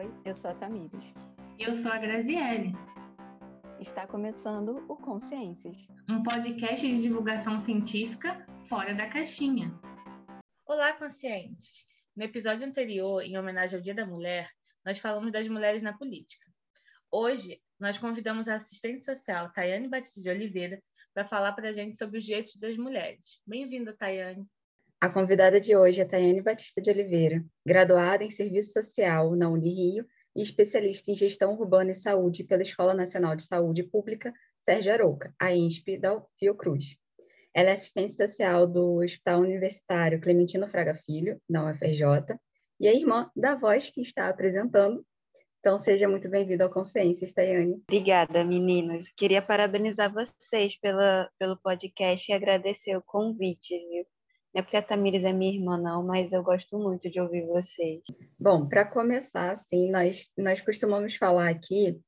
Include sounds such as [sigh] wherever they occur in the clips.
Oi, eu sou a Tamires. Eu sou a Graziele. Está começando o Consciências, um podcast de divulgação científica fora da caixinha. Olá, conscientes! No episódio anterior, em homenagem ao Dia da Mulher, nós falamos das mulheres na política. Hoje, nós convidamos a assistente social Tayane Batista de Oliveira para falar para a gente sobre os direitos das mulheres. Bem-vinda, Tayane. A convidada de hoje é Tayane Batista de Oliveira, graduada em Serviço Social na Unirio e especialista em Gestão Urbana e Saúde pela Escola Nacional de Saúde Pública Sérgio Arouca, a INSP da Fiocruz. Ela é assistente social do Hospital Universitário Clementino Fraga Filho, na UFRJ, e é irmã da voz que está apresentando. Então, seja muito bem-vinda ao Consciência, Tayane. Obrigada, meninas. Queria parabenizar vocês pela, pelo podcast e agradecer o convite, viu? Não é porque a Tamires é minha irmã, não, mas eu gosto muito de ouvir vocês. Bom, para começar, assim, nós, nós costumamos falar aqui,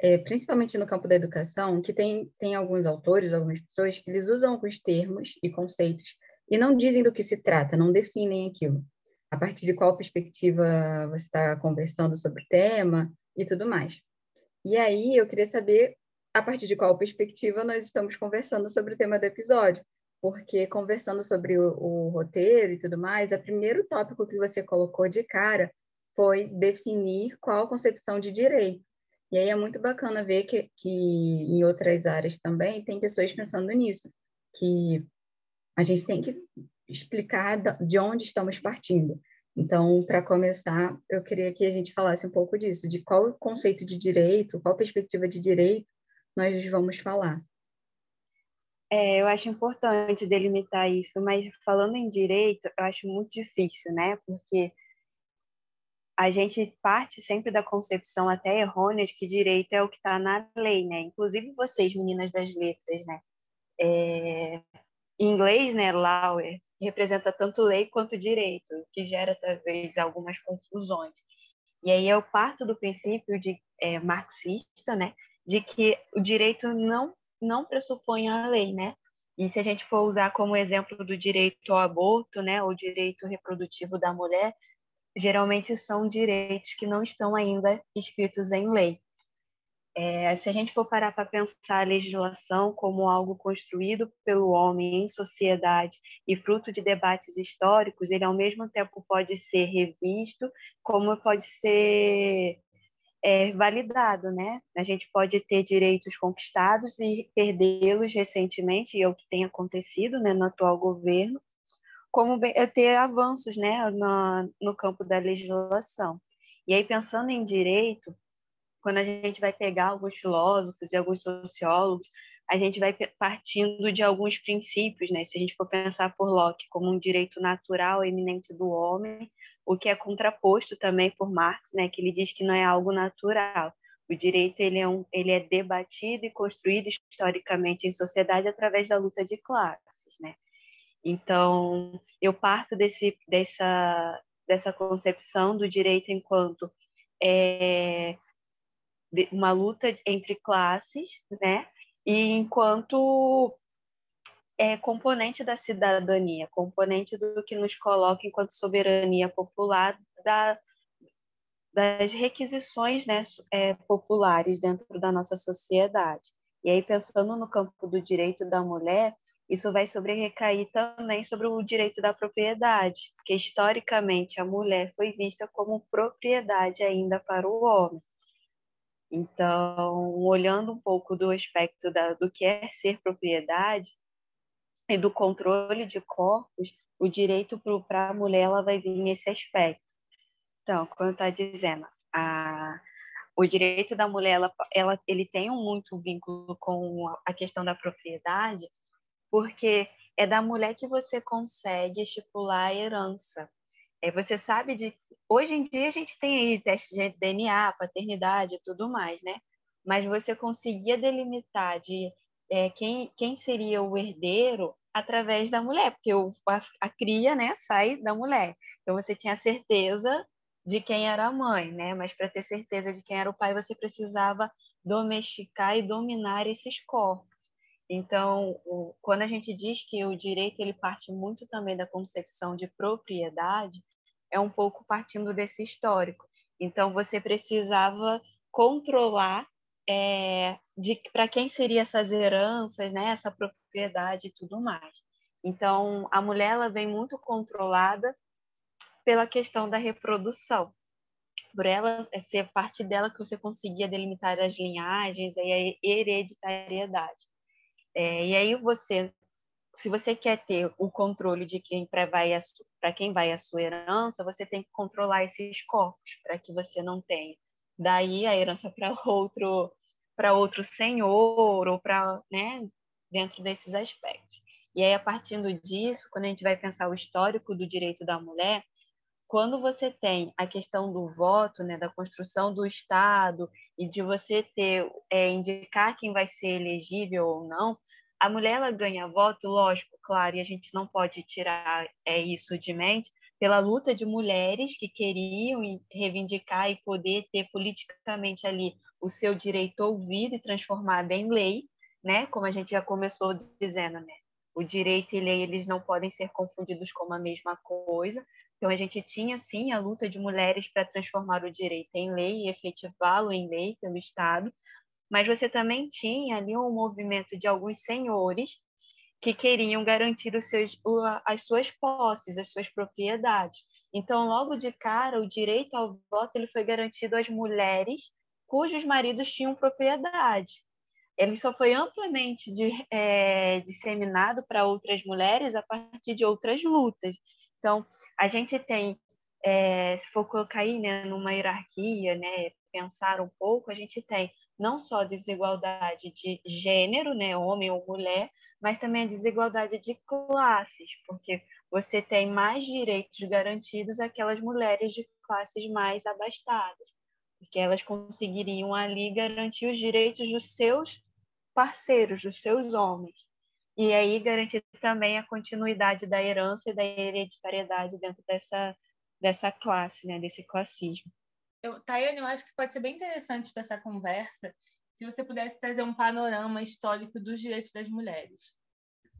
é, principalmente no campo da educação, que tem, tem alguns autores, algumas pessoas, que eles usam alguns termos e conceitos e não dizem do que se trata, não definem aquilo. A partir de qual perspectiva você está conversando sobre o tema e tudo mais. E aí eu queria saber a partir de qual perspectiva nós estamos conversando sobre o tema do episódio porque conversando sobre o, o roteiro e tudo mais, o primeiro tópico que você colocou de cara foi definir qual a concepção de direito. E aí é muito bacana ver que, que em outras áreas também tem pessoas pensando nisso, que a gente tem que explicar de onde estamos partindo. Então, para começar, eu queria que a gente falasse um pouco disso, de qual conceito de direito, qual perspectiva de direito nós vamos falar. É, eu acho importante delimitar isso, mas falando em direito, eu acho muito difícil, né? Porque a gente parte sempre da concepção até errônea de que direito é o que está na lei, né? Inclusive vocês, meninas das letras, né? É... Em inglês, né, law representa tanto lei quanto direito, o que gera talvez algumas confusões. E aí eu parto do princípio de é, marxista, né, de que o direito não não pressupõe a lei, né? E se a gente for usar como exemplo do direito ao aborto, né, o direito reprodutivo da mulher, geralmente são direitos que não estão ainda escritos em lei. É, se a gente for parar para pensar a legislação como algo construído pelo homem em sociedade e fruto de debates históricos, ele ao mesmo tempo pode ser revisto, como pode ser é, validado, né? A gente pode ter direitos conquistados e perdê-los recentemente, e é o que tem acontecido né, no atual governo, como é ter avanços né, no, no campo da legislação. E aí, pensando em direito, quando a gente vai pegar alguns filósofos e alguns sociólogos, a gente vai partindo de alguns princípios, né? Se a gente for pensar por Locke como um direito natural eminente do homem, o que é contraposto também por Marx, né, que ele diz que não é algo natural. O direito ele é, um, ele é debatido e construído historicamente em sociedade através da luta de classes, né? Então, eu parto desse, dessa, dessa concepção do direito enquanto é, uma luta entre classes, né? E enquanto é componente da cidadania, componente do que nos coloca enquanto soberania popular da, das requisições né, é, populares dentro da nossa sociedade. E aí, pensando no campo do direito da mulher, isso vai sobre recair também sobre o direito da propriedade, porque historicamente a mulher foi vista como propriedade ainda para o homem. Então, olhando um pouco do aspecto da, do que é ser propriedade, e do controle de corpos, o direito para a mulher ela vai vir nesse aspecto. Então, como está dizendo, a, o direito da mulher ela, ela, ele tem um muito vínculo com a questão da propriedade, porque é da mulher que você consegue estipular a herança. É, você sabe de. Hoje em dia a gente tem aí teste de DNA, paternidade e tudo mais, né? Mas você conseguia delimitar de é, quem, quem seria o herdeiro através da mulher, porque o, a, a, cria né, sai da mulher. Então você tinha certeza de quem era a mãe, né? Mas para ter certeza de quem era o pai, você precisava domesticar e dominar esses corpos. Então, o, quando a gente diz que o direito ele parte muito também da concepção de propriedade, é um pouco partindo desse histórico. Então, você precisava controlar é, de para quem seriam essas heranças, né, essa propriedade e tudo mais. Então, a mulher ela vem muito controlada pela questão da reprodução. Por ela é ser parte dela que você conseguia delimitar as linhagens e a hereditariedade. É, e aí você, se você quer ter o controle de quem para quem vai a sua herança, você tem que controlar esses corpos para que você não tenha. Daí a herança para [laughs] outro para outro senhor ou para, né, dentro desses aspectos. E aí a partir disso, quando a gente vai pensar o histórico do direito da mulher, quando você tem a questão do voto, né, da construção do Estado e de você ter é, indicar quem vai ser elegível ou não, a mulher ela ganha voto, lógico, claro, e a gente não pode tirar é, isso de mente, pela luta de mulheres que queriam reivindicar e poder ter politicamente ali o seu direito ouvido e transformado em lei, né? Como a gente já começou dizendo, né? O direito e lei eles não podem ser confundidos como a mesma coisa. Então a gente tinha sim a luta de mulheres para transformar o direito em lei e efetivá-lo em lei pelo Estado, mas você também tinha ali um movimento de alguns senhores que queriam garantir os seus, as suas posses, as suas propriedades. Então, logo de cara, o direito ao voto ele foi garantido às mulheres cujos maridos tinham propriedade. Ele só foi amplamente de, é, disseminado para outras mulheres a partir de outras lutas. Então, a gente tem, é, se for colocar aí né, numa hierarquia, né, pensar um pouco, a gente tem não só desigualdade de gênero, né, homem ou mulher, mas também a desigualdade de classes, porque você tem mais direitos garantidos aquelas mulheres de classes mais abastadas, porque elas conseguiriam ali garantir os direitos dos seus parceiros, dos seus homens. E aí garantir também a continuidade da herança e da hereditariedade dentro dessa, dessa classe, né, desse classismo. Eu, Tayane, eu acho que pode ser bem interessante para essa conversa se você pudesse trazer um panorama histórico dos direitos das mulheres.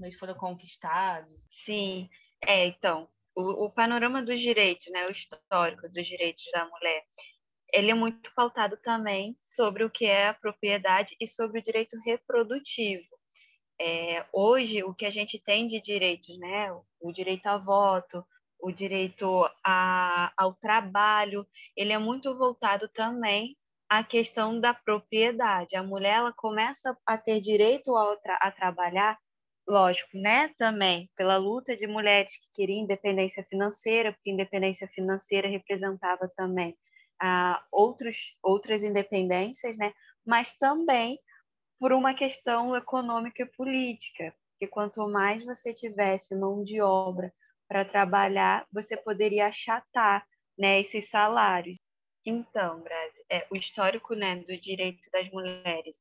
Eles foram conquistados. Sim, é, então, o, o panorama dos direitos, né, o histórico dos direitos da mulher, ele é muito pautado também sobre o que é a propriedade e sobre o direito reprodutivo. É, hoje, o que a gente tem de direitos, né, o direito a voto, o direito a, ao trabalho, ele é muito voltado também à questão da propriedade. A mulher ela começa a ter direito a, a trabalhar, lógico, né? Também pela luta de mulheres que queriam independência financeira, porque independência financeira representava também ah, outros, outras independências, né? Mas também por uma questão econômica e política, que quanto mais você tivesse mão de obra para trabalhar, você poderia achatar né, esses salários. Então, Brasil, é, o histórico né, do direito das mulheres,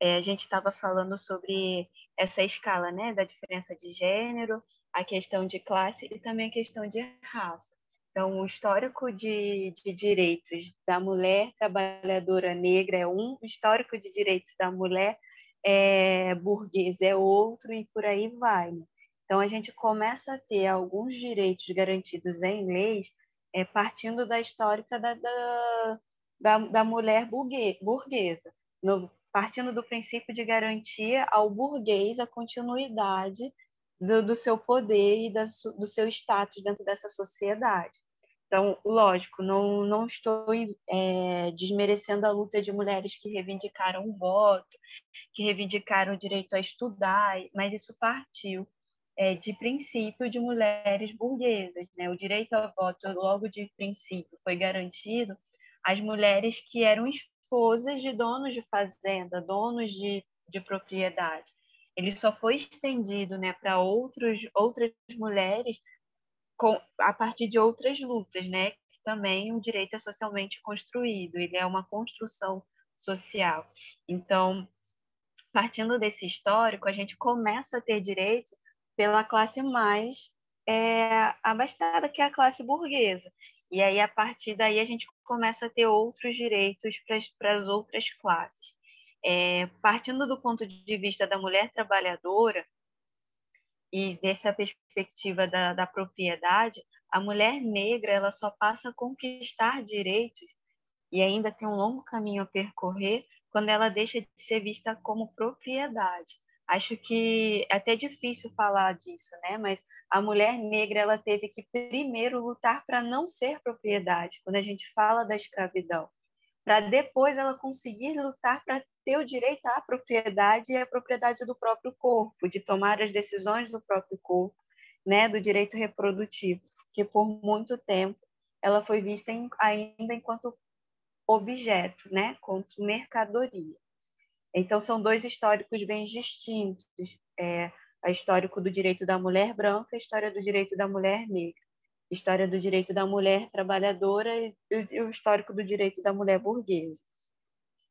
é, a gente estava falando sobre essa escala né, da diferença de gênero, a questão de classe e também a questão de raça. Então, o histórico de, de direitos da mulher trabalhadora negra é um, o histórico de direitos da mulher é, burguesa é outro, e por aí vai. Né? Então, a gente começa a ter alguns direitos garantidos em leis é, partindo da histórica da, da, da, da mulher burguesa, no, partindo do princípio de garantia ao burguês a continuidade do, do seu poder e da, do seu status dentro dessa sociedade. Então, lógico, não, não estou é, desmerecendo a luta de mulheres que reivindicaram o voto, que reivindicaram o direito a estudar, mas isso partiu é, de princípio de mulheres burguesas. Né? O direito ao voto, logo de princípio, foi garantido às mulheres que eram esposas de donos de fazenda, donos de, de propriedade. Ele só foi estendido né, para outras mulheres com, a partir de outras lutas, né? Também o direito é socialmente construído, ele é uma construção social. Então, partindo desse histórico, a gente começa a ter direitos pela classe mais é, abastada, que é a classe burguesa. E aí, a partir daí, a gente começa a ter outros direitos para as outras classes. É, partindo do ponto de vista da mulher trabalhadora e dessa perspectiva da, da propriedade, a mulher negra ela só passa a conquistar direitos e ainda tem um longo caminho a percorrer quando ela deixa de ser vista como propriedade. Acho que é até difícil falar disso, né? Mas a mulher negra ela teve que primeiro lutar para não ser propriedade, quando a gente fala da escravidão, para depois ela conseguir lutar para ter o direito à propriedade e à propriedade do próprio corpo, de tomar as decisões do próprio corpo, né, do direito reprodutivo, que por muito tempo ela foi vista em, ainda enquanto objeto, né, quanto mercadoria. Então são dois históricos bem distintos, é, a histórico do direito da mulher branca, a história do direito da mulher negra, a história do direito da mulher trabalhadora e, e o histórico do direito da mulher burguesa.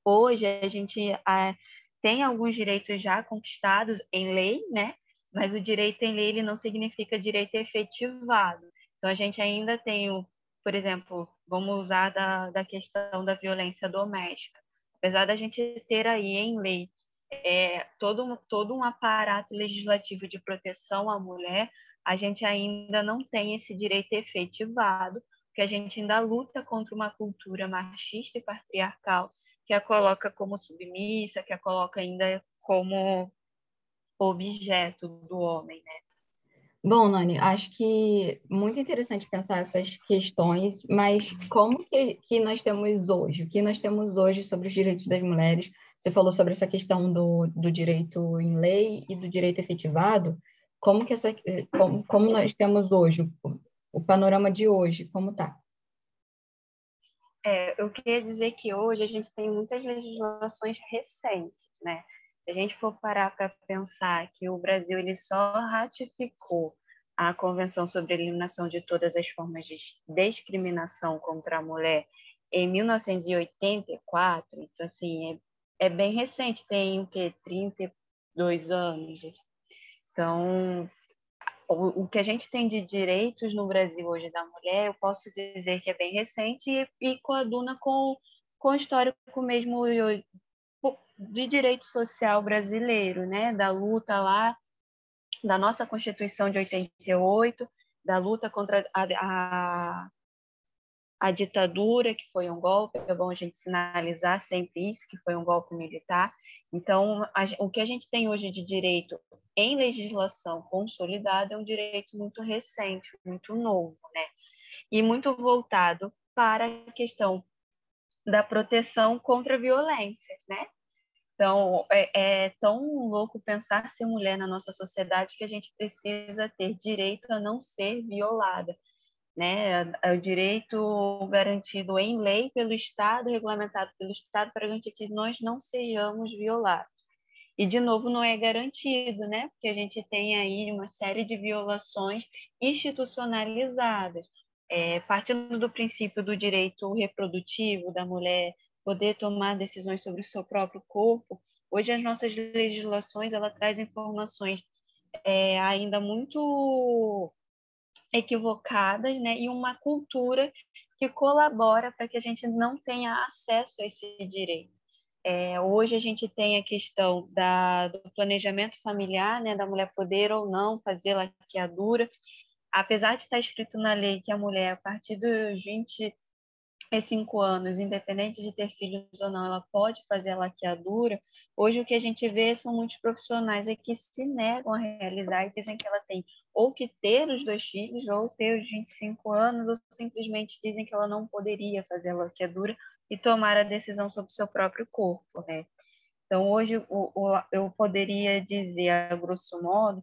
Hoje a gente a, tem alguns direitos já conquistados em lei, né? Mas o direito em lei ele não significa direito efetivado. Então a gente ainda tem o, por exemplo, vamos usar da, da questão da violência doméstica. Apesar da gente ter aí em lei é, todo, todo um aparato legislativo de proteção à mulher, a gente ainda não tem esse direito efetivado, porque a gente ainda luta contra uma cultura machista e patriarcal que a coloca como submissa, que a coloca ainda como objeto do homem, né? Bom, Nani, acho que muito interessante pensar essas questões, mas como que, que nós temos hoje? O que nós temos hoje sobre os direitos das mulheres? Você falou sobre essa questão do, do direito em lei e do direito efetivado. Como que essa, como, como nós temos hoje o, o panorama de hoje? Como está? É, eu queria dizer que hoje a gente tem muitas legislações recentes, né? Se a gente for parar para pensar que o Brasil ele só ratificou a Convenção sobre a Eliminação de Todas as Formas de Discriminação contra a Mulher em 1984, então assim, é, é bem recente, tem o que 32 anos. Então, o, o que a gente tem de direitos no Brasil hoje da mulher, eu posso dizer que é bem recente e, e coaduna com, com o histórico mesmo de direito social brasileiro, né? Da luta lá, da nossa Constituição de 88, da luta contra a, a, a ditadura, que foi um golpe, é bom a gente sinalizar sempre isso, que foi um golpe militar. Então, a, o que a gente tem hoje de direito em legislação consolidada é um direito muito recente, muito novo, né? E muito voltado para a questão da proteção contra violências, né? Então, é, é, tão louco pensar ser mulher na nossa sociedade que a gente precisa ter direito a não ser violada, né? É o direito garantido em lei pelo Estado, regulamentado pelo Estado, para garantir que nós não sejamos violados. E, de novo, não é garantido, né? Porque a gente tem aí uma série de violações institucionalizadas, é, partindo do princípio do direito reprodutivo da mulher poder tomar decisões sobre o seu próprio corpo. Hoje, as nossas legislações, ela traz informações é, ainda muito equivocadas, né? E uma cultura que colabora para que a gente não tenha acesso a esse direito. É, hoje a gente tem a questão da, do planejamento familiar, né, da mulher poder ou não fazer laqueadura. Apesar de estar escrito na lei que a mulher, a partir dos 25 anos, independente de ter filhos ou não, ela pode fazer a laqueadura, hoje o que a gente vê são muitos profissionais é que se negam a realizar e dizem que ela tem ou que ter os dois filhos ou ter os 25 anos, ou simplesmente dizem que ela não poderia fazer a laqueadura e tomar a decisão sobre o seu próprio corpo, né? Então, hoje, o, o, eu poderia dizer, a grosso modo,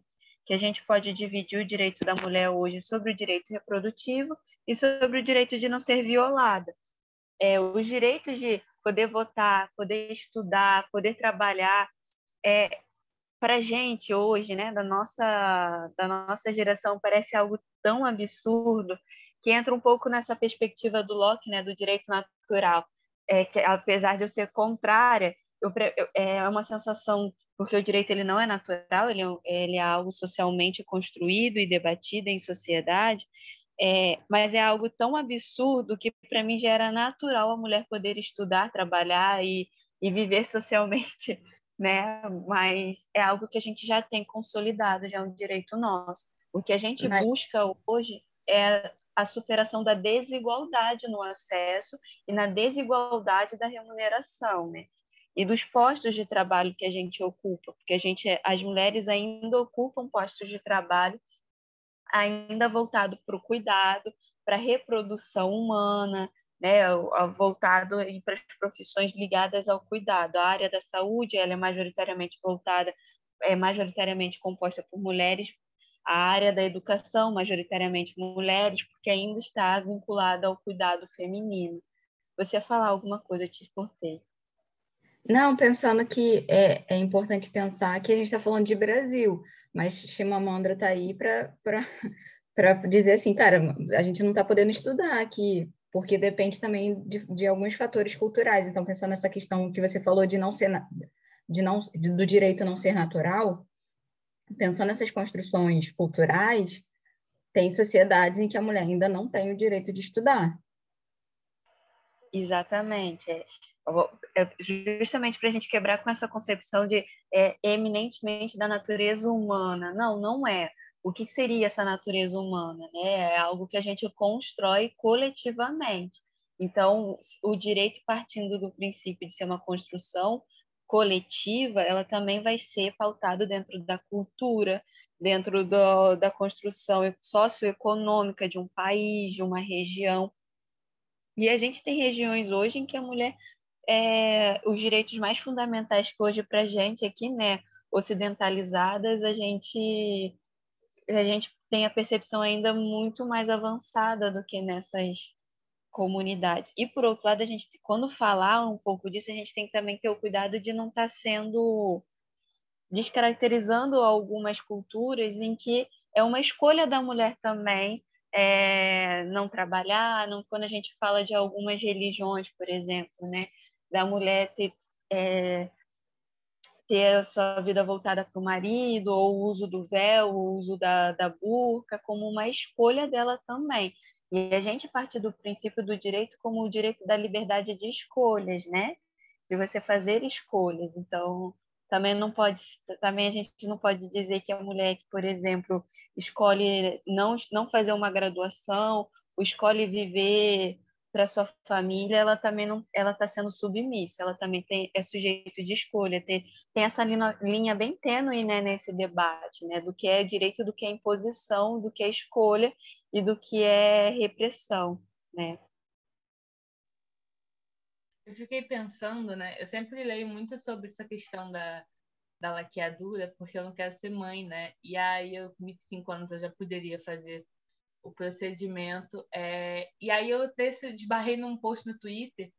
que a gente pode dividir o direito da mulher hoje sobre o direito reprodutivo e sobre o direito de não ser violada. É, os direitos de poder votar, poder estudar, poder trabalhar, é, para a gente hoje, né, da nossa, da nossa geração, parece algo tão absurdo que entra um pouco nessa perspectiva do Locke, né, do direito natural é, que, apesar de eu ser contrária, eu, é uma sensação porque o direito ele não é natural, ele, é ele é algo socialmente construído e debatido em sociedade, é, mas é algo tão absurdo que para mim já era natural a mulher poder estudar, trabalhar e, e viver [laughs] socialmente, né? Mas é algo que a gente já tem consolidado, já é um direito nosso. O que a gente mas... busca hoje é a superação da desigualdade no acesso e na desigualdade da remuneração, né? E dos postos de trabalho que a gente ocupa, porque a gente, as mulheres ainda ocupam postos de trabalho ainda voltado para o cuidado, para a reprodução humana, né, voltado para as profissões ligadas ao cuidado. A área da saúde ela é majoritariamente voltada, é majoritariamente composta por mulheres, a área da educação, majoritariamente mulheres, porque ainda está vinculada ao cuidado feminino. Você ia falar alguma coisa, eu te exportei. Não, pensando que é, é importante pensar que a gente está falando de Brasil, mas Chimamandra está aí para [laughs] dizer assim, cara, a gente não está podendo estudar aqui, porque depende também de, de, alguns fatores culturais. Então, pensando nessa questão que você falou de não ser de não de, do direito não ser natural, pensando nessas construções culturais, tem sociedades em que a mulher ainda não tem o direito de estudar. Exatamente. Justamente para a gente quebrar com essa concepção de é, eminentemente da natureza humana. Não, não é. O que seria essa natureza humana? Né? É algo que a gente constrói coletivamente. Então, o direito partindo do princípio de ser uma construção coletiva, ela também vai ser pautado dentro da cultura, dentro do, da construção socioeconômica de um país, de uma região. E a gente tem regiões hoje em que a mulher, é, os direitos mais fundamentais que hoje para a gente aqui, né, ocidentalizadas, a gente, a gente tem a percepção ainda muito mais avançada do que nessas comunidades. E, por outro lado, a gente, quando falar um pouco disso, a gente tem que também ter o cuidado de não estar tá sendo descaracterizando algumas culturas em que é uma escolha da mulher também é, não trabalhar, não, quando a gente fala de algumas religiões, por exemplo, né, da mulher ter, é, ter a sua vida voltada para o marido, ou o uso do véu, o uso da, da burca, como uma escolha dela também. E a gente parte do princípio do direito como o direito da liberdade de escolhas, né? De você fazer escolhas. Então, também não pode, também a gente não pode dizer que a mulher que, por exemplo, escolhe não não fazer uma graduação, ou escolhe viver para sua família, ela também não, ela está sendo submissa, ela também tem é sujeito de escolha, tem, tem essa linha, linha bem tênue, né, nesse debate, né, do que é direito, do que é imposição, do que é escolha e do que é repressão, né? Eu fiquei pensando, né? Eu sempre leio muito sobre essa questão da, da laqueadura, porque eu não quero ser mãe, né? E aí, eu, com 25 anos, eu já poderia fazer o procedimento. É... E aí, eu desse, desbarrei num post no Twitter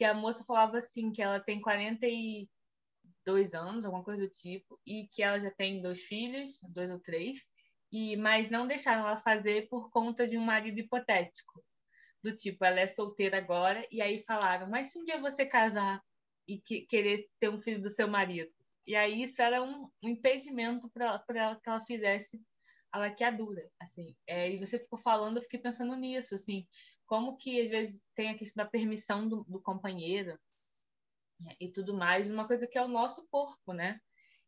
que a moça falava assim, que ela tem 42 anos, alguma coisa do tipo, e que ela já tem dois filhos, dois ou três, e mas não deixaram ela fazer por conta de um marido hipotético. Do tipo, ela é solteira agora, e aí falaram, mas se um dia você casar e que, querer ter um filho do seu marido? E aí isso era um, um impedimento para que ela fizesse a laqueadura, assim. É, e você ficou falando, eu fiquei pensando nisso, assim, como que às vezes tem a questão da permissão do, do companheiro né, e tudo mais, uma coisa que é o nosso corpo, né?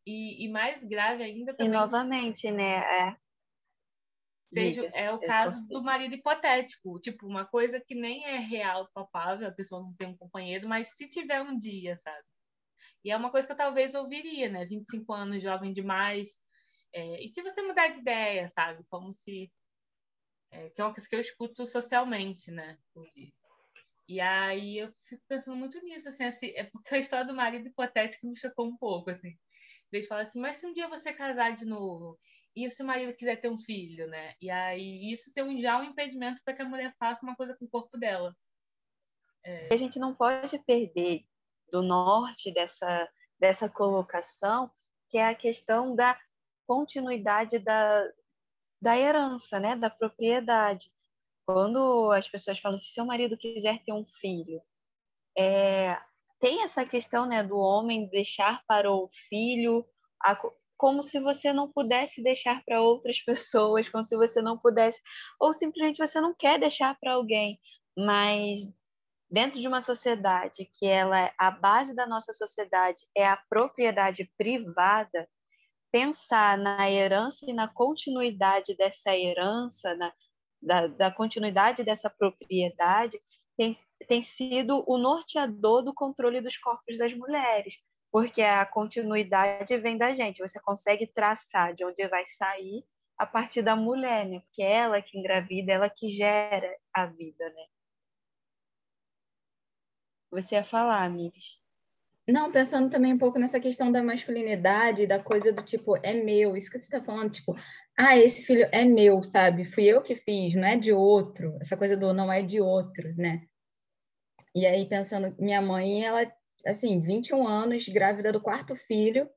E, e mais grave ainda também... E novamente, né, é, seja é o caso do marido hipotético, tipo, uma coisa que nem é real, palpável, a pessoa não tem um companheiro, mas se tiver um dia, sabe? E é uma coisa que eu talvez ouviria, né? 25 anos, jovem demais. É, e se você mudar de ideia, sabe? Como se. É, que é uma coisa que eu escuto socialmente, né? Inclusive. E aí eu fico pensando muito nisso, assim, assim, é porque a história do marido hipotético me chocou um pouco, assim. Eles falam assim, mas se um dia você casar de novo e se o marido quiser ter um filho, né? E aí isso ser um, já um impedimento para que a mulher faça uma coisa com o corpo dela. É... A gente não pode perder do norte dessa, dessa colocação, que é a questão da continuidade da, da herança, né? Da propriedade. Quando as pessoas falam, se seu marido quiser ter um filho, é, tem essa questão né, do homem deixar para o filho a, como se você não pudesse deixar para outras pessoas, como se você não pudesse, ou simplesmente você não quer deixar para alguém, mas dentro de uma sociedade que ela a base da nossa sociedade é a propriedade privada, pensar na herança e na continuidade dessa herança, na, da, da continuidade dessa propriedade, tem, tem sido o norteador do controle dos corpos das mulheres, porque a continuidade vem da gente. Você consegue traçar de onde vai sair a partir da mulher, né? Porque é ela que engravida, ela que gera a vida, né? Você ia falar, Miris? Não, pensando também um pouco nessa questão da masculinidade, da coisa do tipo, é meu, isso que você está falando, tipo, ah, esse filho é meu, sabe? Fui eu que fiz, não é de outro. Essa coisa do não é de outros, né? E aí, pensando, minha mãe, ela, assim, 21 anos, grávida do quarto filho,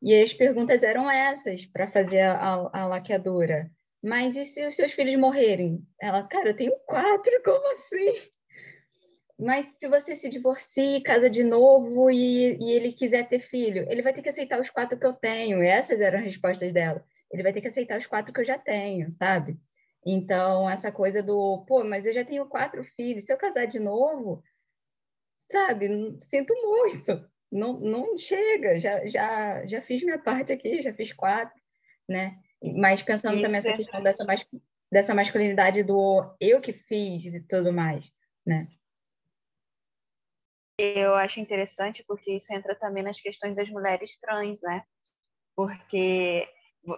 e as perguntas eram essas para fazer a, a, laqueadora. Mas e se os seus filhos morrerem? Ela, cara, eu tenho quatro, como assim? Mas se você se divorcia e casa de novo e, e, ele quiser ter filho, ele vai ter que aceitar os quatro que eu tenho. E essas eram as respostas dela. Ele vai ter que aceitar os quatro que eu já tenho, sabe? Então, essa coisa do, pô, mas eu já tenho quatro filhos, se eu casar de novo, sabe, sinto muito não, não chega, já, já, já fiz minha parte aqui, já fiz quatro, né? Mas pensando Isso também essa é questão dessa, dessa masculinidade do eu que fiz e tudo mais, né? Eu acho interessante porque isso entra também nas questões das mulheres trans, né? Porque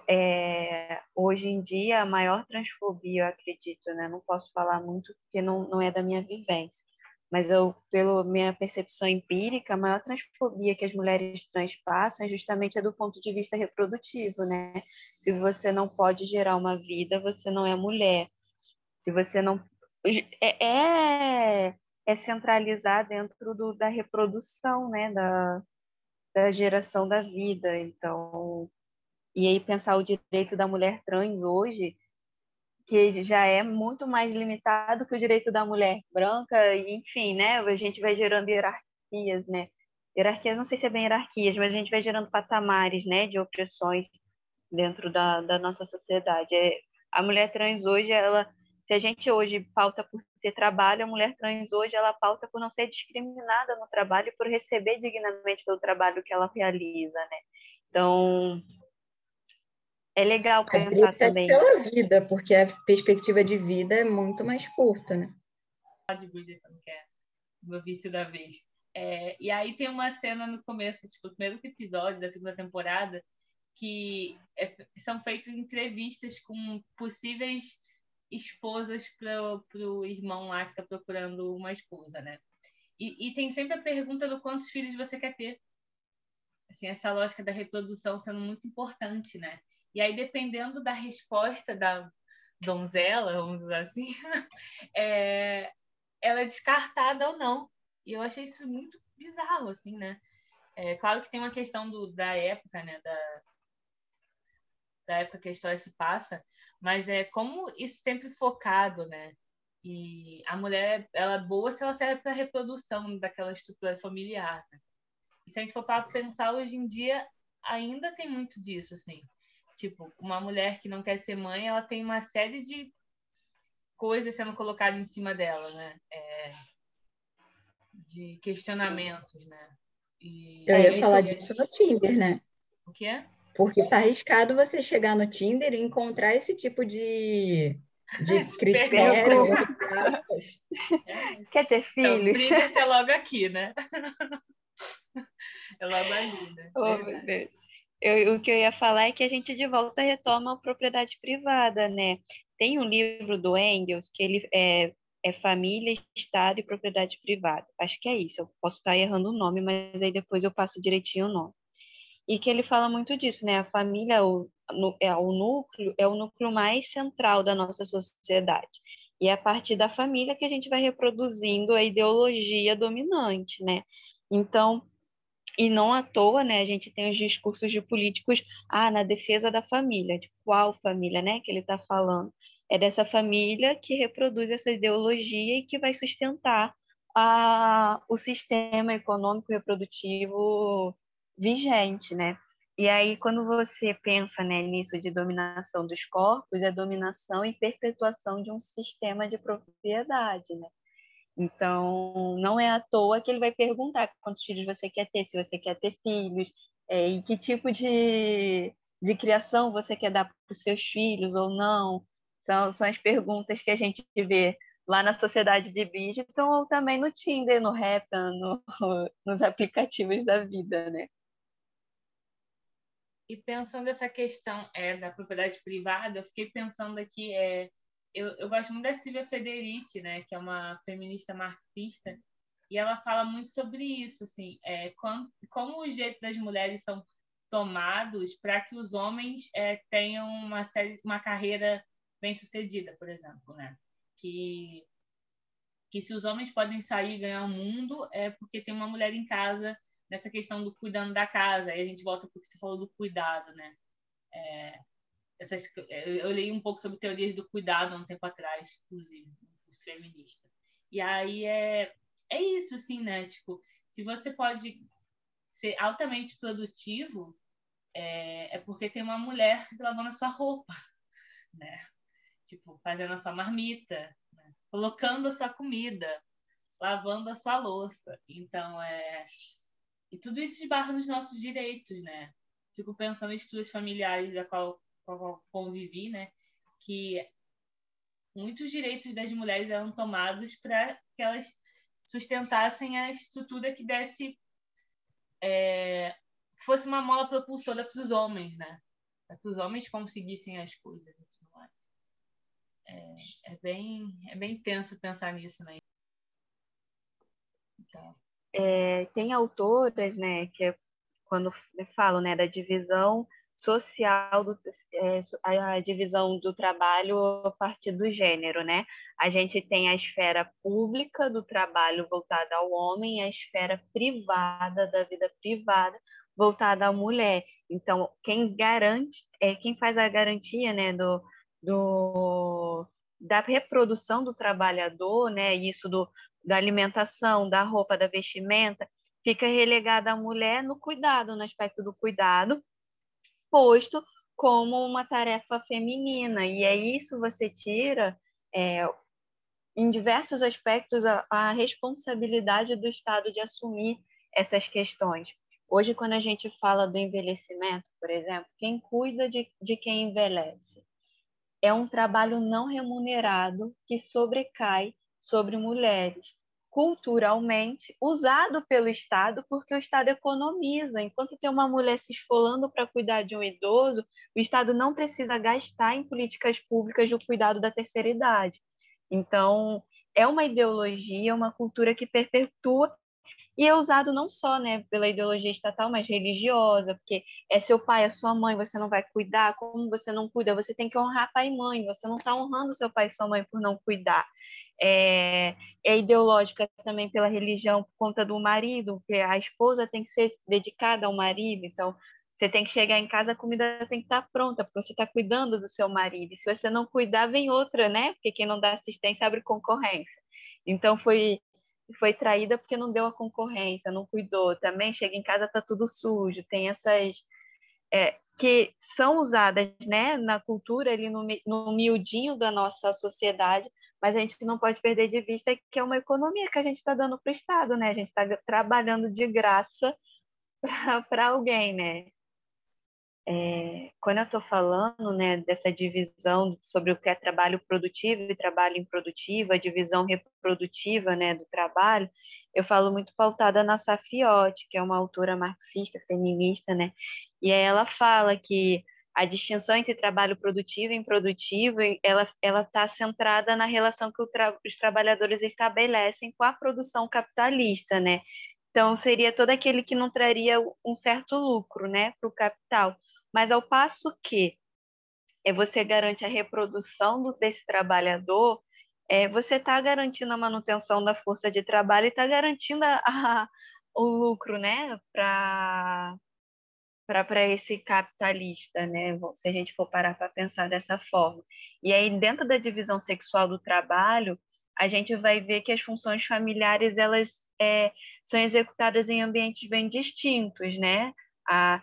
é, hoje em dia a maior transfobia, eu acredito, né? Não posso falar muito porque não, não é da minha vivência, mas eu, pela minha percepção empírica, a maior transfobia que as mulheres trans passam é justamente a do ponto de vista reprodutivo, né? Se você não pode gerar uma vida, você não é mulher. Se você não é, é, centralizar dentro do, da reprodução, né? Da, da geração da vida. Então, e aí pensar o direito da mulher trans hoje que já é muito mais limitado que o direito da mulher branca, enfim, né? A gente vai gerando hierarquias, né? Hierarquias, não sei se é bem hierarquias, mas a gente vai gerando patamares, né, de opressões dentro da, da nossa sociedade. É, a mulher trans hoje, ela, se a gente hoje pauta por ter trabalho, a mulher trans hoje, ela pauta por não ser discriminada no trabalho e por receber dignamente pelo trabalho que ela realiza, né? Então, é legal pensar também. pela vida, porque a perspectiva de vida é muito mais curta, né? De Bridgerton, que é o meu vício da vez. É, e aí tem uma cena no começo, tipo, o primeiro episódio da segunda temporada, que é, são feitas entrevistas com possíveis esposas para o irmão lá que está procurando uma esposa, né? E, e, tem sempre a pergunta do quantos filhos você quer ter. Assim, essa lógica da reprodução sendo muito importante, né? E aí, dependendo da resposta da donzela, vamos dizer assim, [laughs] é, ela é descartada ou não. E eu achei isso muito bizarro, assim, né? É, claro que tem uma questão do, da época, né? Da, da época que a história se passa, mas é como isso sempre focado, né? E a mulher, ela é boa se ela serve para reprodução daquela estrutura familiar. Né? E se a gente for para pensar hoje em dia, ainda tem muito disso, assim. Tipo, uma mulher que não quer ser mãe, ela tem uma série de coisas sendo colocadas em cima dela, né? É, de questionamentos, né? E Eu ia falar disso no Tinder, né? O quê? Porque tá [laughs] arriscado você chegar no Tinder e encontrar esse tipo de, de [laughs] critério. é. [laughs] Quer ter filhos? Então, é logo aqui, né? é logo ali, né? Oh, meu Deus eu, o que eu ia falar é que a gente de volta retoma a propriedade privada, né? Tem um livro do Engels que ele é, é Família, Estado e Propriedade Privada. Acho que é isso. Eu posso estar errando o nome, mas aí depois eu passo direitinho o nome. E que ele fala muito disso, né? A família o, é o núcleo, é o núcleo mais central da nossa sociedade. E é a partir da família que a gente vai reproduzindo a ideologia dominante, né? Então, e não à toa, né, a gente tem os discursos de políticos, ah, na defesa da família, de qual família, né, que ele está falando? É dessa família que reproduz essa ideologia e que vai sustentar a, o sistema econômico reprodutivo vigente, né? E aí, quando você pensa né, nisso de dominação dos corpos, é dominação e perpetuação de um sistema de propriedade, né? Então, não é à toa que ele vai perguntar quantos filhos você quer ter, se você quer ter filhos, é, e que tipo de, de criação você quer dar para os seus filhos ou não. São, são as perguntas que a gente vê lá na sociedade de digital ou também no Tinder, no Happn, no, [laughs] nos aplicativos da vida, né? E pensando essa questão é, da propriedade privada, eu fiquei pensando aqui, é, eu, eu gosto muito da Silvia Federici, né, que é uma feminista marxista, e ela fala muito sobre isso, assim, é, como, como direitos das mulheres são tomados para que os homens é, tenham uma, série, uma carreira bem sucedida, por exemplo, né? Que, que se os homens podem sair e ganhar o mundo é porque tem uma mulher em casa nessa questão do cuidando da casa. Aí a gente volta para o que você falou do cuidado, né? É, essas, eu li um pouco sobre teorias do cuidado há um tempo atrás, inclusive, os feministas. E aí é, é isso, assim, né? Tipo, se você pode ser altamente produtivo, é, é porque tem uma mulher lavando a sua roupa, [laughs] né? Tipo, fazendo a sua marmita, né? colocando a sua comida, lavando a sua louça. Então, é... E tudo isso esbarra nos nossos direitos, né? Fico pensando em estudos familiares da qual, qual convivi, né? Que muitos direitos das mulheres eram tomados para que elas sustentassem a estrutura que desse é, que fosse uma mola propulsora para os homens, né? Para que os homens conseguissem as coisas. É, é, bem, é bem tenso pensar nisso, né? Então. É, tem autoras, né, que é quando falo, né, da divisão social, do, é, a divisão do trabalho a partir do gênero, né? A gente tem a esfera pública do trabalho voltada ao homem, a esfera privada da vida privada voltada à mulher. Então, quem garante, é quem faz a garantia, né, do, do da reprodução do trabalhador, né, isso do da alimentação, da roupa, da vestimenta, fica relegada à mulher no cuidado, no aspecto do cuidado, posto como uma tarefa feminina. E é isso você tira é, em diversos aspectos a, a responsabilidade do Estado de assumir essas questões. Hoje, quando a gente fala do envelhecimento, por exemplo, quem cuida de, de quem envelhece? É um trabalho não remunerado que sobrecai sobre mulheres, culturalmente usado pelo Estado, porque o Estado economiza. Enquanto tem uma mulher se esfolando para cuidar de um idoso, o Estado não precisa gastar em políticas públicas do cuidado da terceira idade. Então, é uma ideologia, uma cultura que perpetua e é usado não só né, pela ideologia estatal, mas religiosa, porque é seu pai, é sua mãe, você não vai cuidar, como você não cuida, você tem que honrar pai e mãe, você não está honrando seu pai e sua mãe por não cuidar. É, é ideológica também pela religião por conta do marido, porque a esposa tem que ser dedicada ao marido, então você tem que chegar em casa, a comida tem que estar pronta, porque você está cuidando do seu marido. Se você não cuidar, vem outra, né? Porque quem não dá assistência abre concorrência. Então foi foi traída porque não deu a concorrência, não cuidou. Também chega em casa tá tudo sujo. Tem essas é, que são usadas, né, na cultura ali no, no miudinho da nossa sociedade, mas a gente não pode perder de vista que é uma economia que a gente está dando para o Estado, né? A gente está trabalhando de graça [laughs] para alguém, né? É, quando eu estou falando né, dessa divisão sobre o que é trabalho produtivo e trabalho improdutivo, a divisão reprodutiva né, do trabalho, eu falo muito pautada na Safiotti, que é uma autora marxista, feminista, né? E ela fala que a distinção entre trabalho produtivo e improdutivo, ela ela está centrada na relação que tra os trabalhadores estabelecem com a produção capitalista, né? Então seria todo aquele que não traria um certo lucro, né, para o capital. Mas ao passo que é, você garante a reprodução do, desse trabalhador, é, você está garantindo a manutenção da força de trabalho e está garantindo a, a, o lucro né, para para esse capitalista, né? Se a gente for parar para pensar dessa forma. E aí, dentro da divisão sexual do trabalho, a gente vai ver que as funções familiares elas é, são executadas em ambientes bem distintos, né? A,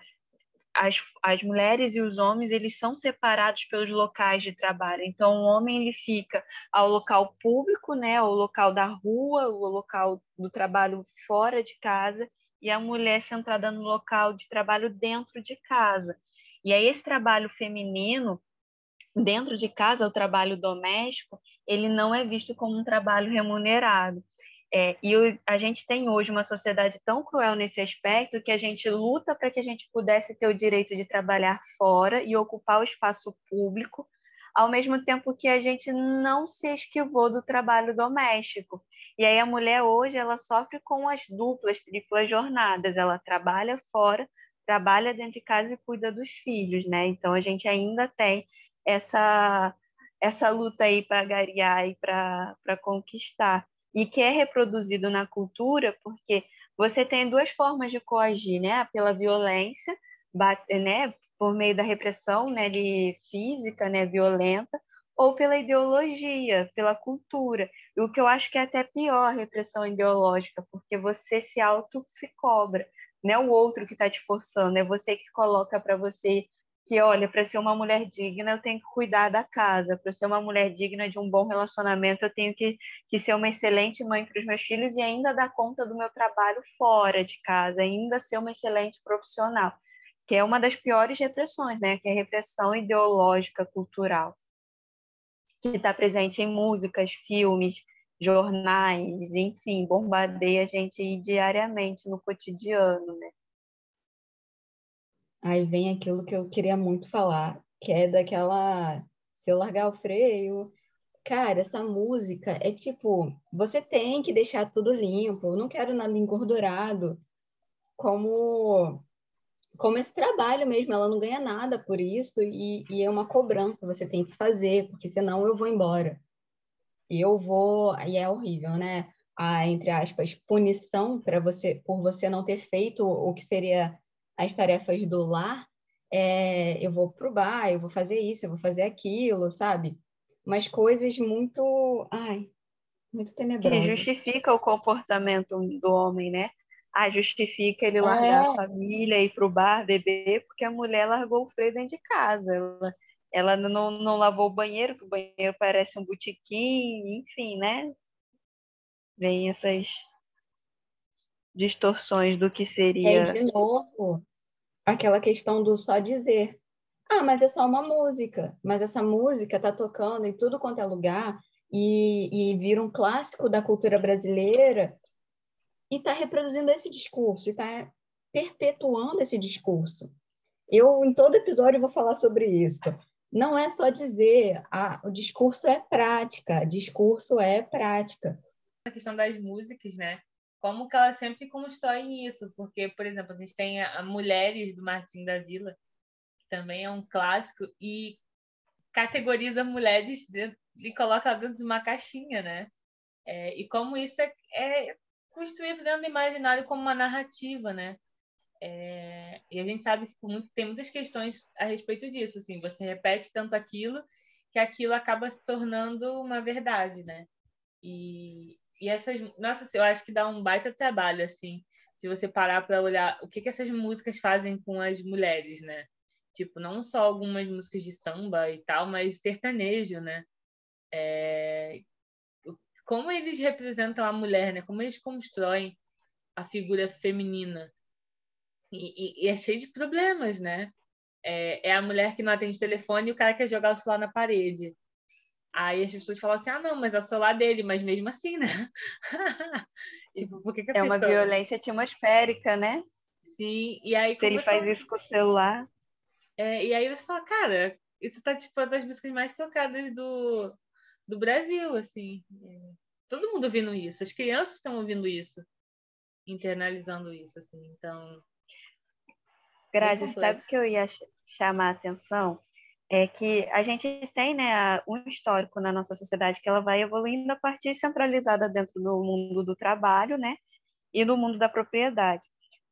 as, as mulheres e os homens eles são separados pelos locais de trabalho. Então, o homem ele fica ao local público, né, ao local da rua, o local do trabalho fora de casa, e a mulher centrada no local de trabalho dentro de casa. E aí esse trabalho feminino dentro de casa, o trabalho doméstico, ele não é visto como um trabalho remunerado. É, e o, a gente tem hoje uma sociedade tão cruel nesse aspecto que a gente luta para que a gente pudesse ter o direito de trabalhar fora e ocupar o espaço público, ao mesmo tempo que a gente não se esquivou do trabalho doméstico. E aí a mulher hoje ela sofre com as duplas, triplas jornadas. Ela trabalha fora, trabalha dentro de casa e cuida dos filhos, né? Então a gente ainda tem essa essa luta aí para gariar e para conquistar e que é reproduzido na cultura, porque você tem duas formas de coagir, né? Pela violência, né? Por meio da repressão, né? De física, né? Violenta, ou pela ideologia, pela cultura. E o que eu acho que é até pior a repressão ideológica, porque você se auto se cobra, não é o outro que está te forçando, é você que coloca para você que, olha, para ser uma mulher digna, eu tenho que cuidar da casa. Para ser uma mulher digna de um bom relacionamento, eu tenho que, que ser uma excelente mãe para os meus filhos e ainda dar conta do meu trabalho fora de casa, ainda ser uma excelente profissional, que é uma das piores repressões, né? Que é a repressão ideológica cultural, que está presente em músicas, filmes, jornais, enfim, bombardeia a gente diariamente no cotidiano, né? Aí vem aquilo que eu queria muito falar, que é daquela. Se eu largar o freio. Cara, essa música é tipo, você tem que deixar tudo limpo, eu não quero nada engordurado. Como como esse trabalho mesmo, ela não ganha nada por isso e, e, é uma cobrança, você tem que fazer, porque senão eu vou embora. Eu vou, e é horrível, né? A, entre aspas, punição para você por você não ter feito o que seria as tarefas do lar, é, eu vou pro bar, eu vou fazer isso, eu vou fazer aquilo, sabe? Mas coisas muito, ai, muito tenebrosas. Que justifica o comportamento do homem, né? Ah, justifica ele largar é. a família, ir pro bar, beber, porque a mulher largou o freio dentro de casa. Ela, ela não, não lavou o banheiro, que o banheiro parece um botequim, enfim, né? Vem essas distorções do que seria. É, de novo, aquela questão do só dizer. Ah, mas é só uma música. Mas essa música está tocando em tudo quanto é lugar e, e vira um clássico da cultura brasileira e está reproduzindo esse discurso, está perpetuando esse discurso. Eu, em todo episódio, vou falar sobre isso. Não é só dizer, ah, o discurso é prática, discurso é prática. A questão das músicas, né? como que elas sempre constroem isso, porque, por exemplo, a gente tem a Mulheres do Martim da Vila, que também é um clássico, e categoriza mulheres dentro, e coloca dentro de uma caixinha, né? É, e como isso é, é, construído dentro do imaginário como uma narrativa, né? É, e a gente sabe que muito, tem muitas questões a respeito disso, assim, você repete tanto aquilo que aquilo acaba se tornando uma verdade, né? E, e essas, nossa, eu acho que dá um baita trabalho, assim, se você parar para olhar o que, que essas músicas fazem com as mulheres, né? Tipo, não só algumas músicas de samba e tal, mas sertanejo, né? É... Como eles representam a mulher, né? Como eles constroem a figura feminina. E, e, e é cheio de problemas, né? É, é, a mulher que não atende telefone e o cara quer jogar o celular na parede. Aí as pessoas falam assim: ah, não, mas é o celular dele, mas mesmo assim, né? [laughs] tipo, por que, que a É pessoa... uma violência atmosférica, né? Sim, e aí. Se ele faz isso com o celular. É, e aí você fala, cara, isso tá tipo uma das músicas mais tocadas do, do Brasil, assim. É, todo mundo ouvindo isso, as crianças estão ouvindo isso, internalizando isso, assim, então. Grazi, sabe que eu ia chamar a atenção? é que a gente tem né, um histórico na nossa sociedade que ela vai evoluindo a partir centralizada dentro do mundo do trabalho né, e do mundo da propriedade.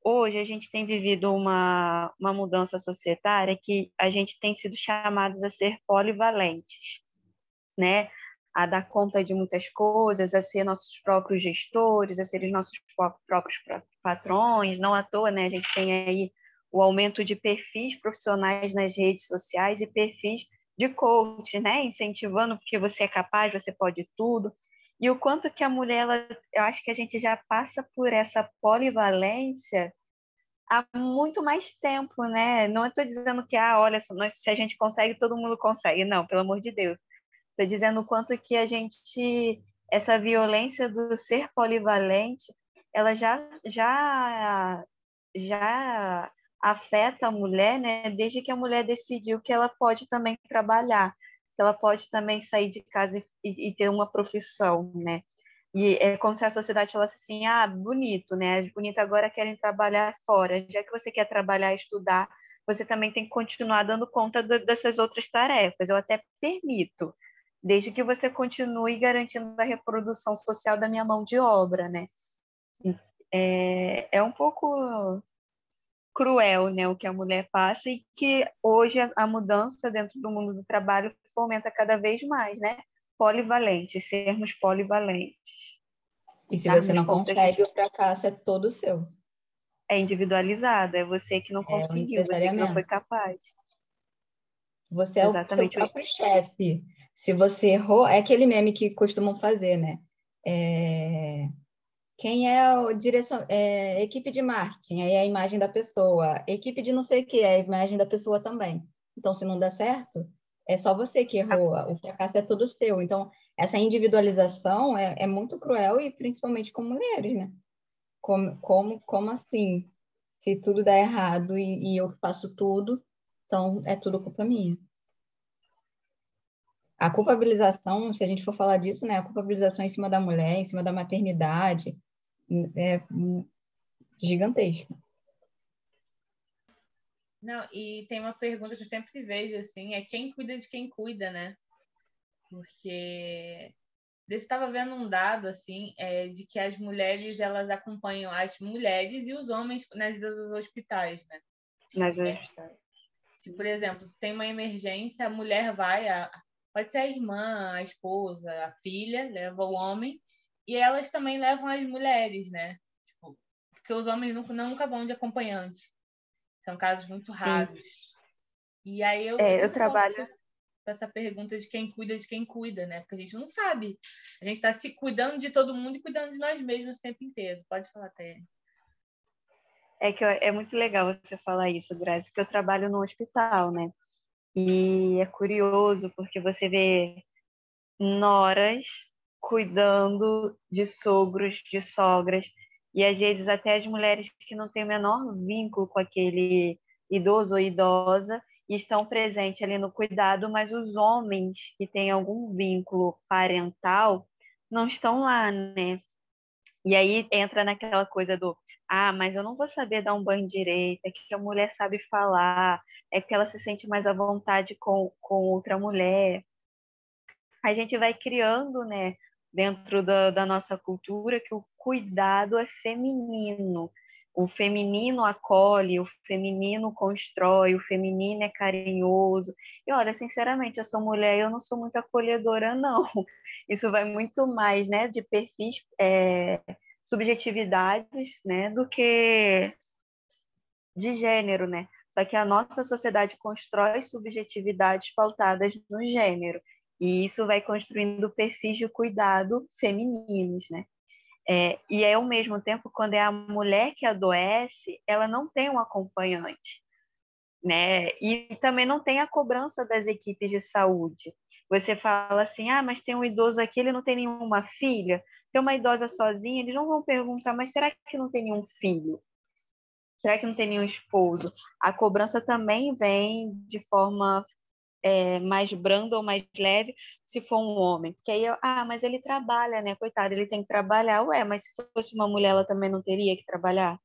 Hoje a gente tem vivido uma, uma mudança societária que a gente tem sido chamados a ser polivalentes, né? A dar conta de muitas coisas, a ser nossos próprios gestores, a ser os nossos próprios patrões. Não à toa, né? A gente tem aí o aumento de perfis profissionais nas redes sociais e perfis de coach, né? Incentivando porque você é capaz, você pode tudo. E o quanto que a mulher, ela, eu acho que a gente já passa por essa polivalência há muito mais tempo, né? Não estou dizendo que, ah, olha, se a gente consegue, todo mundo consegue. Não, pelo amor de Deus. Estou dizendo o quanto que a gente, essa violência do ser polivalente, ela já, já, já afeta a mulher, né? Desde que a mulher decidiu que ela pode também trabalhar, que ela pode também sair de casa e, e ter uma profissão, né? E é como se a sociedade falasse assim: ah, bonito, né? As bonitas agora querem trabalhar fora. Já que você quer trabalhar e estudar, você também tem que continuar dando conta dessas outras tarefas. Eu até permito, desde que você continue garantindo a reprodução social da minha mão de obra, né? É, é um pouco cruel, né, o que a mulher passa e que hoje a mudança dentro do mundo do trabalho fomenta cada vez mais, né? polivalentes, sermos polivalentes. E se você não consegue, o fracasso é todo seu. É individualizado, é você que não é conseguiu, você que não foi capaz. Você é Exatamente. o seu próprio chefe. Se você errou, é aquele meme que costumam fazer, né? É... Quem é a direção, é, equipe de marketing, aí é a imagem da pessoa. Equipe de não sei o que, é a imagem da pessoa também. Então, se não dá certo, é só você que errou, o fracasso é todo seu. Então, essa individualização é, é muito cruel e principalmente com mulheres, né? Como, como, como assim? Se tudo dá errado e, e eu faço tudo, então é tudo culpa minha. A culpabilização, se a gente for falar disso, né? A culpabilização em cima da mulher, em cima da maternidade, é gigantesca. Não, e tem uma pergunta que eu sempre vejo, assim, é quem cuida de quem cuida, né? Porque eu estava vendo um dado, assim, é, de que as mulheres, elas acompanham as mulheres e os homens nas dos hospitais, né? Nas é. hospitais. Se, por exemplo, se tem uma emergência, a mulher vai, a, pode ser a irmã, a esposa, a filha, leva o homem, e elas também levam as mulheres, né? Tipo, porque os homens nunca, nunca vão de acompanhante. São casos muito raros. Sim. E aí eu, é, eu trabalho essa pergunta de quem cuida de quem cuida, né? Porque a gente não sabe. A gente está se cuidando de todo mundo e cuidando de nós mesmos o tempo inteiro. Pode falar, Té. É que é muito legal você falar isso, Grazi, porque eu trabalho no hospital, né? E é curioso porque você vê noras cuidando de sogros, de sogras, e às vezes até as mulheres que não têm o menor vínculo com aquele idoso ou idosa e estão presentes ali no cuidado, mas os homens que têm algum vínculo parental não estão lá, né? E aí entra naquela coisa do ah, mas eu não vou saber dar um banho direito, é que a mulher sabe falar, é que ela se sente mais à vontade com, com outra mulher. A gente vai criando, né, dentro da, da nossa cultura que o cuidado é feminino. O feminino acolhe, o feminino constrói, o feminino é carinhoso. E olha, sinceramente, eu sou mulher e eu não sou muito acolhedora, não. [laughs] Isso vai muito mais né, de perfis, é, subjetividades, né, do que de gênero, né? Só que a nossa sociedade constrói subjetividades pautadas no gênero. E isso vai construindo perfis de cuidado femininos, né? É, e ao mesmo tempo, quando é a mulher que adoece, ela não tem um acompanhante, né? E também não tem a cobrança das equipes de saúde. Você fala assim, ah, mas tem um idoso aqui, ele não tem nenhuma filha, tem uma idosa sozinha, eles não vão perguntar, mas será que não tem nenhum filho? Será que não tem nenhum esposo? A cobrança também vem de forma é, mais brando ou mais leve se for um homem. Porque aí, ah, mas ele trabalha, né? Coitado, ele tem que trabalhar. Ué, mas se fosse uma mulher, ela também não teria que trabalhar?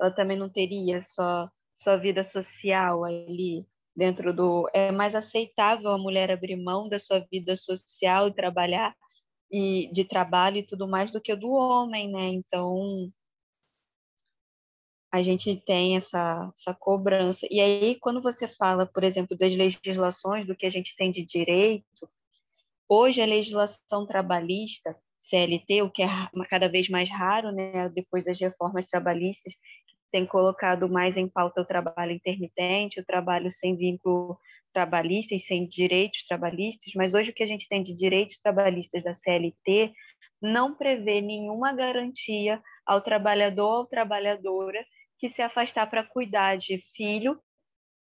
Ela também não teria só sua vida social ali dentro do... É mais aceitável a mulher abrir mão da sua vida social e trabalhar e de trabalho e tudo mais do que do homem, né? Então, a gente tem essa, essa cobrança. E aí, quando você fala, por exemplo, das legislações, do que a gente tem de direito, hoje a legislação trabalhista, CLT, o que é cada vez mais raro, né, depois das reformas trabalhistas, tem colocado mais em pauta o trabalho intermitente, o trabalho sem vínculo trabalhista e sem direitos trabalhistas, mas hoje o que a gente tem de direitos trabalhistas da CLT não prevê nenhuma garantia ao trabalhador ou trabalhadora que se afastar para cuidar de filho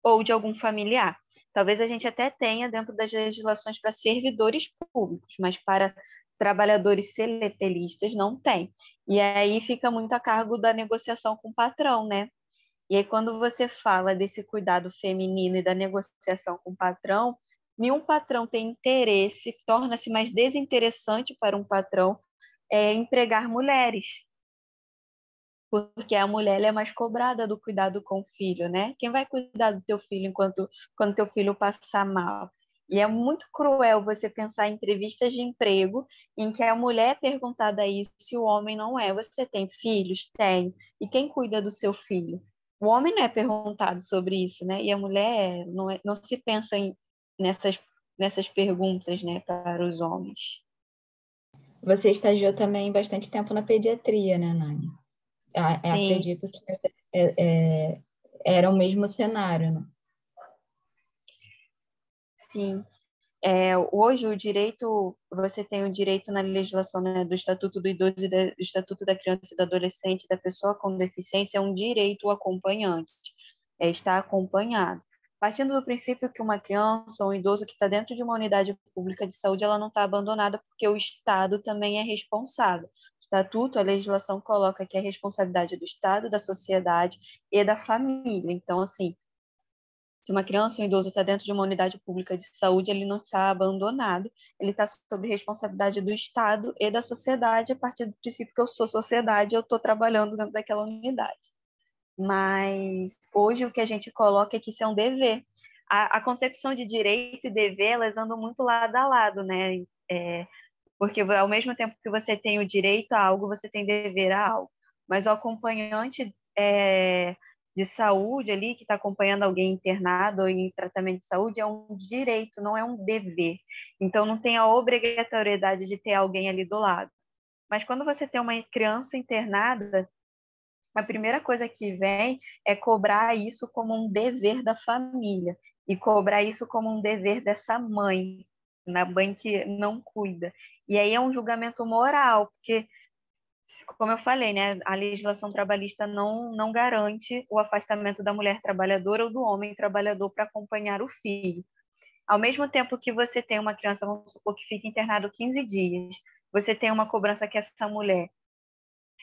ou de algum familiar. Talvez a gente até tenha dentro das legislações para servidores públicos, mas para trabalhadores celetelistas não tem. E aí fica muito a cargo da negociação com o patrão, né? E aí quando você fala desse cuidado feminino e da negociação com o patrão, nenhum patrão tem interesse, torna-se mais desinteressante para um patrão é, empregar mulheres. Porque a mulher é mais cobrada do cuidado com o filho, né? Quem vai cuidar do teu filho enquanto quando teu filho passar mal? E é muito cruel você pensar em entrevistas de emprego em que a mulher é perguntada isso e o homem não é. Você tem filhos? Tem. E quem cuida do seu filho? O homem não é perguntado sobre isso, né? E a mulher não, é, não se pensa em, nessas, nessas perguntas, né, para os homens. Você estagiou também bastante tempo na pediatria, né, Nani? acredito que é, é, era o mesmo cenário, né? Sim. É, hoje o direito, você tem o direito na legislação né, do Estatuto do Idoso e do Estatuto da Criança e do Adolescente da pessoa com deficiência, é um direito acompanhante, é estar acompanhado. Partindo do princípio que uma criança ou um idoso que está dentro de uma unidade pública de saúde, ela não está abandonada porque o Estado também é responsável. O Estatuto, a legislação coloca que é responsabilidade do Estado, da sociedade e da família. Então, assim, se uma criança ou um idoso está dentro de uma unidade pública de saúde, ele não está abandonado, ele está sob responsabilidade do Estado e da sociedade, a partir do princípio que eu sou sociedade, eu estou trabalhando dentro daquela unidade. Mas hoje o que a gente coloca é que isso é um dever. A, a concepção de direito e dever, elas andam muito lado a lado, né? É, porque ao mesmo tempo que você tem o direito a algo, você tem dever a algo. Mas o acompanhante é, de saúde ali, que está acompanhando alguém internado ou em tratamento de saúde, é um direito, não é um dever. Então, não tem a obrigatoriedade de ter alguém ali do lado. Mas quando você tem uma criança internada, a primeira coisa que vem é cobrar isso como um dever da família e cobrar isso como um dever dessa mãe, na mãe que não cuida. E aí é um julgamento moral, porque como eu falei, né, a legislação trabalhista não, não garante o afastamento da mulher trabalhadora ou do homem trabalhador para acompanhar o filho. Ao mesmo tempo que você tem uma criança, vamos supor que fica internado 15 dias, você tem uma cobrança que essa mulher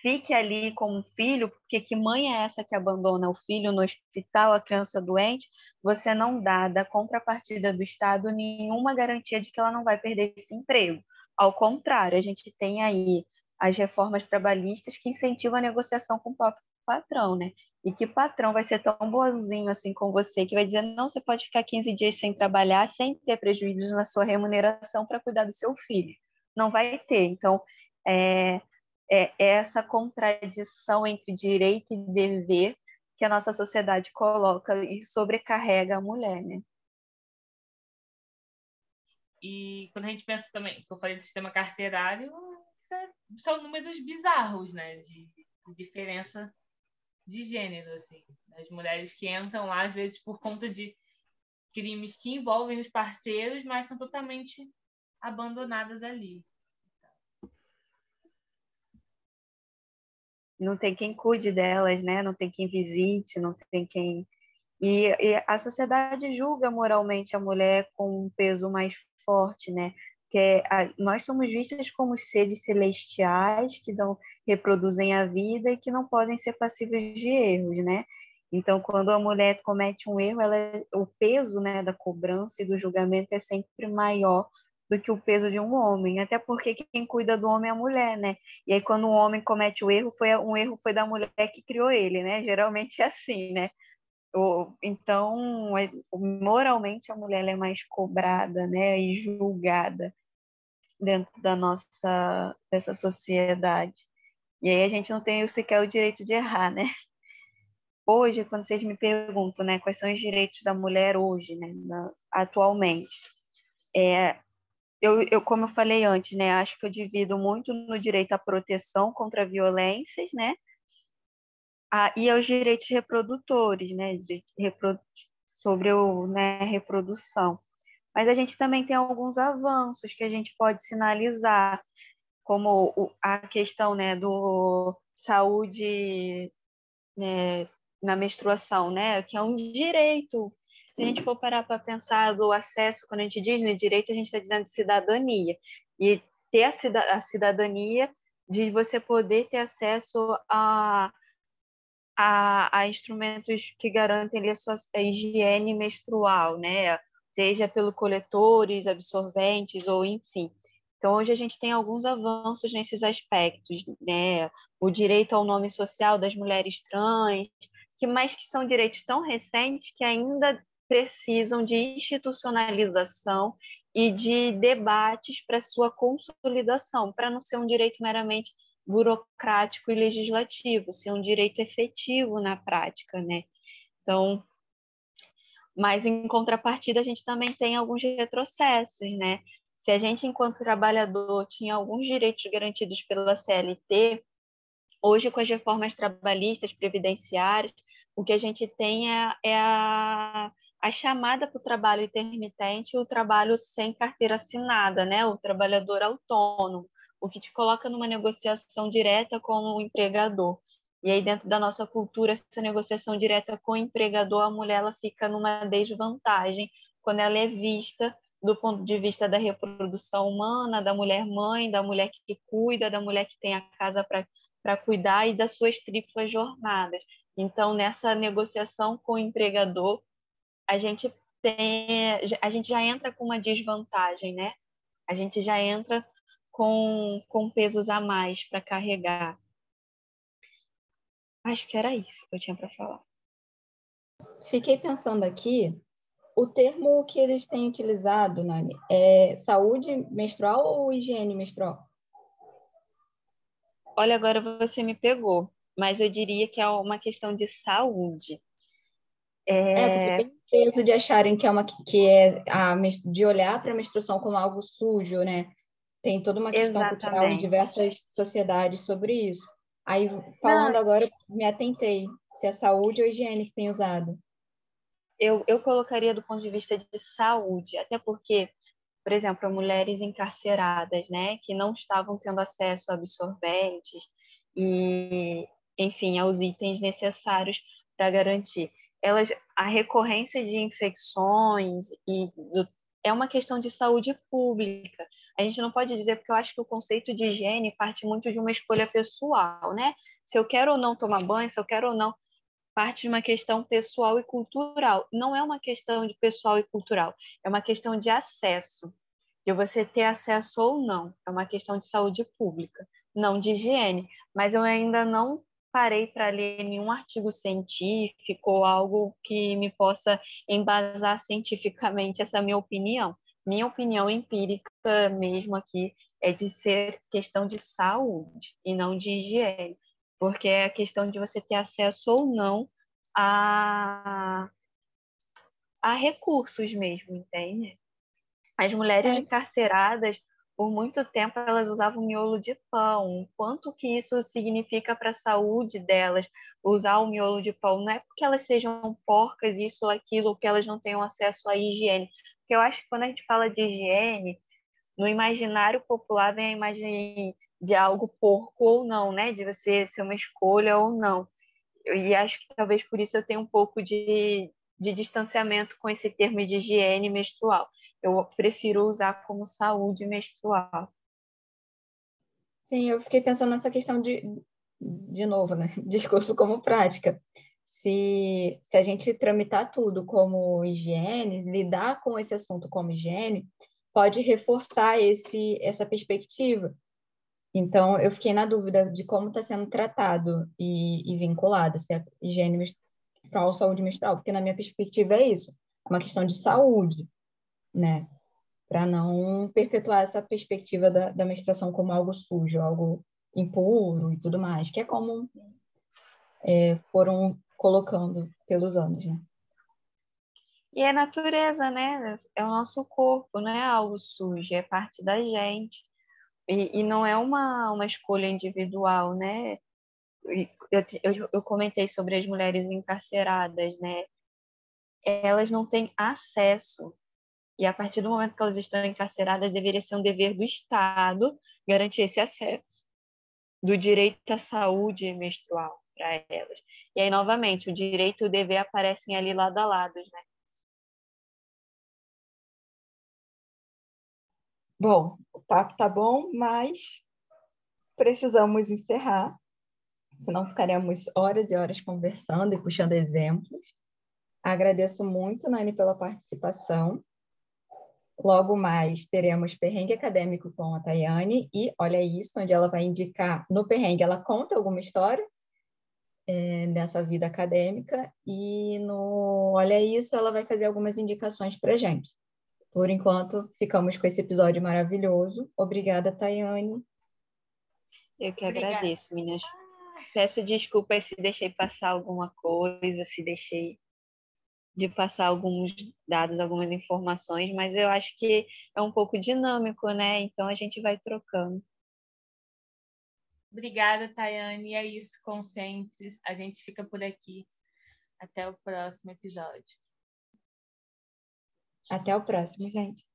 fique ali com o filho, porque que mãe é essa que abandona o filho no hospital, a criança doente, você não dá da contrapartida do Estado nenhuma garantia de que ela não vai perder esse emprego. Ao contrário, a gente tem aí as reformas trabalhistas que incentivam a negociação com o próprio patrão, né? E que patrão vai ser tão boazinho assim com você que vai dizer não, você pode ficar 15 dias sem trabalhar, sem ter prejuízos na sua remuneração para cuidar do seu filho. Não vai ter. Então, é, é essa contradição entre direito e dever que a nossa sociedade coloca e sobrecarrega a mulher, né? E quando a gente pensa também, que eu falei do sistema carcerário, é, são números bizarros, né? De, de, diferença de gênero, assim. As mulheres que entram lá, às vezes, por conta de crimes que envolvem os parceiros, mas são totalmente abandonadas ali. Não tem quem cuide delas, né? Não tem quem visite, não tem quem. E, e a sociedade julga moralmente a mulher com um peso mais forte, né? Que é, a, nós somos vistas como seres celestiais que dão, reproduzem a vida e que não podem ser passíveis de erros, né? Então, quando a mulher comete um erro, ela, o peso né, da cobrança e do julgamento é sempre maior do que o peso de um homem, até porque quem cuida do homem é a mulher, né? E aí quando o homem comete o erro, foi um erro foi da mulher que criou ele, né? [laughs] Geralmente é assim, né? Então, é, moralmente a mulher é mais cobrada, né, e julgada dentro da nossa dessa sociedade. E aí a gente não tem sequer o direito de errar, né? Hoje, quando vocês me perguntam, né, quais são os direitos da mulher hoje, né, na, atualmente, é, eu, eu, como eu falei antes, né, acho que eu divido muito no direito à proteção contra violências, né, e aos direitos reprodutores, né, de, sobre o, né, reprodução. Mas a gente também tem alguns avanços que a gente pode sinalizar, como a questão né, do saúde, né, na menstruação, né? Que é um direito. Se a gente for parar para pensar do acesso, quando a gente diz né, direito, a gente está dizendo cidadania. E ter a cidadania de você poder ter acesso a, a, a instrumentos que garantem a sua higiene menstrual, né? Seja pelo coletores, absorventes ou enfim. Então, hoje a gente tem alguns avanços nesses aspectos, né? O direito ao nome social das mulheres trans, que mais que são direitos tão recentes que ainda precisam de institucionalização e de debates para sua consolidação, para não ser um direito meramente burocrático e legislativo, ser um direito efetivo na prática, né? Então, mas em contrapartida a gente também tem alguns retrocessos, né? Se a gente, enquanto trabalhador, tinha alguns direitos garantidos pela CLT, hoje com as reformas trabalhistas, previdenciárias, o que a gente tem é, é a a chamada para o trabalho intermitente o trabalho sem carteira assinada, né? o trabalhador autônomo, o que te coloca numa negociação direta com o empregador. E aí, dentro da nossa cultura, essa negociação direta com o empregador, a mulher ela fica numa desvantagem quando ela é vista do ponto de vista da reprodução humana, da mulher mãe, da mulher que cuida, da mulher que tem a casa para cuidar e das suas triplas jornadas. Então, nessa negociação com o empregador, a gente tem, a gente já entra com uma desvantagem, né? A gente já entra com, com pesos a mais para carregar. Acho que era isso que eu tinha para falar. Fiquei pensando aqui, o termo que eles têm utilizado, Nani, é saúde menstrual ou higiene menstrual? Olha, agora você me pegou, mas eu diria que é uma questão de saúde. É, é porque tem peso de acharem que é uma que é a, de olhar para a menstruação como algo sujo, né? Tem toda uma questão Exatamente. cultural em diversas sociedades sobre isso. Aí, falando Não. agora, me atentei se é saúde ou higiene que tem usado. Eu, eu colocaria do ponto de vista de saúde, até porque, por exemplo, mulheres encarceradas, né, que não estavam tendo acesso a absorventes e, enfim, aos itens necessários para garantir elas, a recorrência de infecções e do, é uma questão de saúde pública. A gente não pode dizer, porque eu acho que o conceito de higiene parte muito de uma escolha pessoal, né? Se eu quero ou não tomar banho, se eu quero ou não, parte de uma questão pessoal e cultural. Não é uma questão de pessoal e cultural, é uma questão de acesso, de você ter acesso ou não. É uma questão de saúde pública, não de higiene. Mas eu ainda não parei para ler nenhum artigo científico ou algo que me possa embasar cientificamente essa minha opinião. Minha opinião empírica mesmo aqui é de ser questão de saúde e não de higiene, porque é a questão de você ter acesso ou não a, a recursos mesmo, entende? As mulheres é. encarceradas por muito tempo elas usavam miolo de pão. Quanto que isso significa para a saúde delas, usar o miolo de pão? Não é porque elas sejam porcas, isso ou aquilo, que elas não tenham acesso à higiene. Porque eu acho que quando a gente fala de higiene, no imaginário popular vem a imagem de algo porco ou não, né? De você ser uma escolha ou não. E acho que talvez por isso eu tenho um pouco de, de distanciamento com esse termo de higiene menstrual eu prefiro usar como saúde menstrual. Sim, eu fiquei pensando nessa questão de, de novo, né? [laughs] Discurso como prática. Se, se a gente tramitar tudo como higiene, lidar com esse assunto como higiene, pode reforçar esse, essa perspectiva. Então, eu fiquei na dúvida de como está sendo tratado e, e, vinculado, se é higiene menstrual saúde menstrual, porque na minha perspectiva é isso, é uma questão de saúde né? Para não perpetuar essa perspectiva da, da menstruação como algo sujo, algo impuro e tudo mais, que é como é, foram colocando pelos anos, né? E é natureza, né? É o nosso corpo, não é algo sujo, é parte da gente. E, e não é uma, uma escolha individual, né? Eu, eu, eu comentei sobre as mulheres encarceradas, né? Elas não têm acesso e a partir do momento que elas estão encarceradas, deveria ser um dever do Estado garantir esse acesso do direito à saúde menstrual para elas. E aí, novamente, o direito e o dever aparecem ali lado a lado, né? Bom, o papo tá bom, mas precisamos encerrar, senão ficaremos horas e horas conversando e puxando exemplos. Agradeço muito, Nani, pela participação. Logo mais teremos perrengue acadêmico com a Tayane e olha isso, onde ela vai indicar no perrengue, ela conta alguma história é, dessa vida acadêmica e no olha isso, ela vai fazer algumas indicações para gente. Por enquanto, ficamos com esse episódio maravilhoso. Obrigada, Tayane. Eu que Obrigada. agradeço, meninas. Peço desculpas se deixei passar alguma coisa, se deixei de passar alguns dados, algumas informações, mas eu acho que é um pouco dinâmico, né? Então a gente vai trocando. Obrigada, Tayane. É isso, conscientes. A gente fica por aqui. Até o próximo episódio. Até o próximo, gente.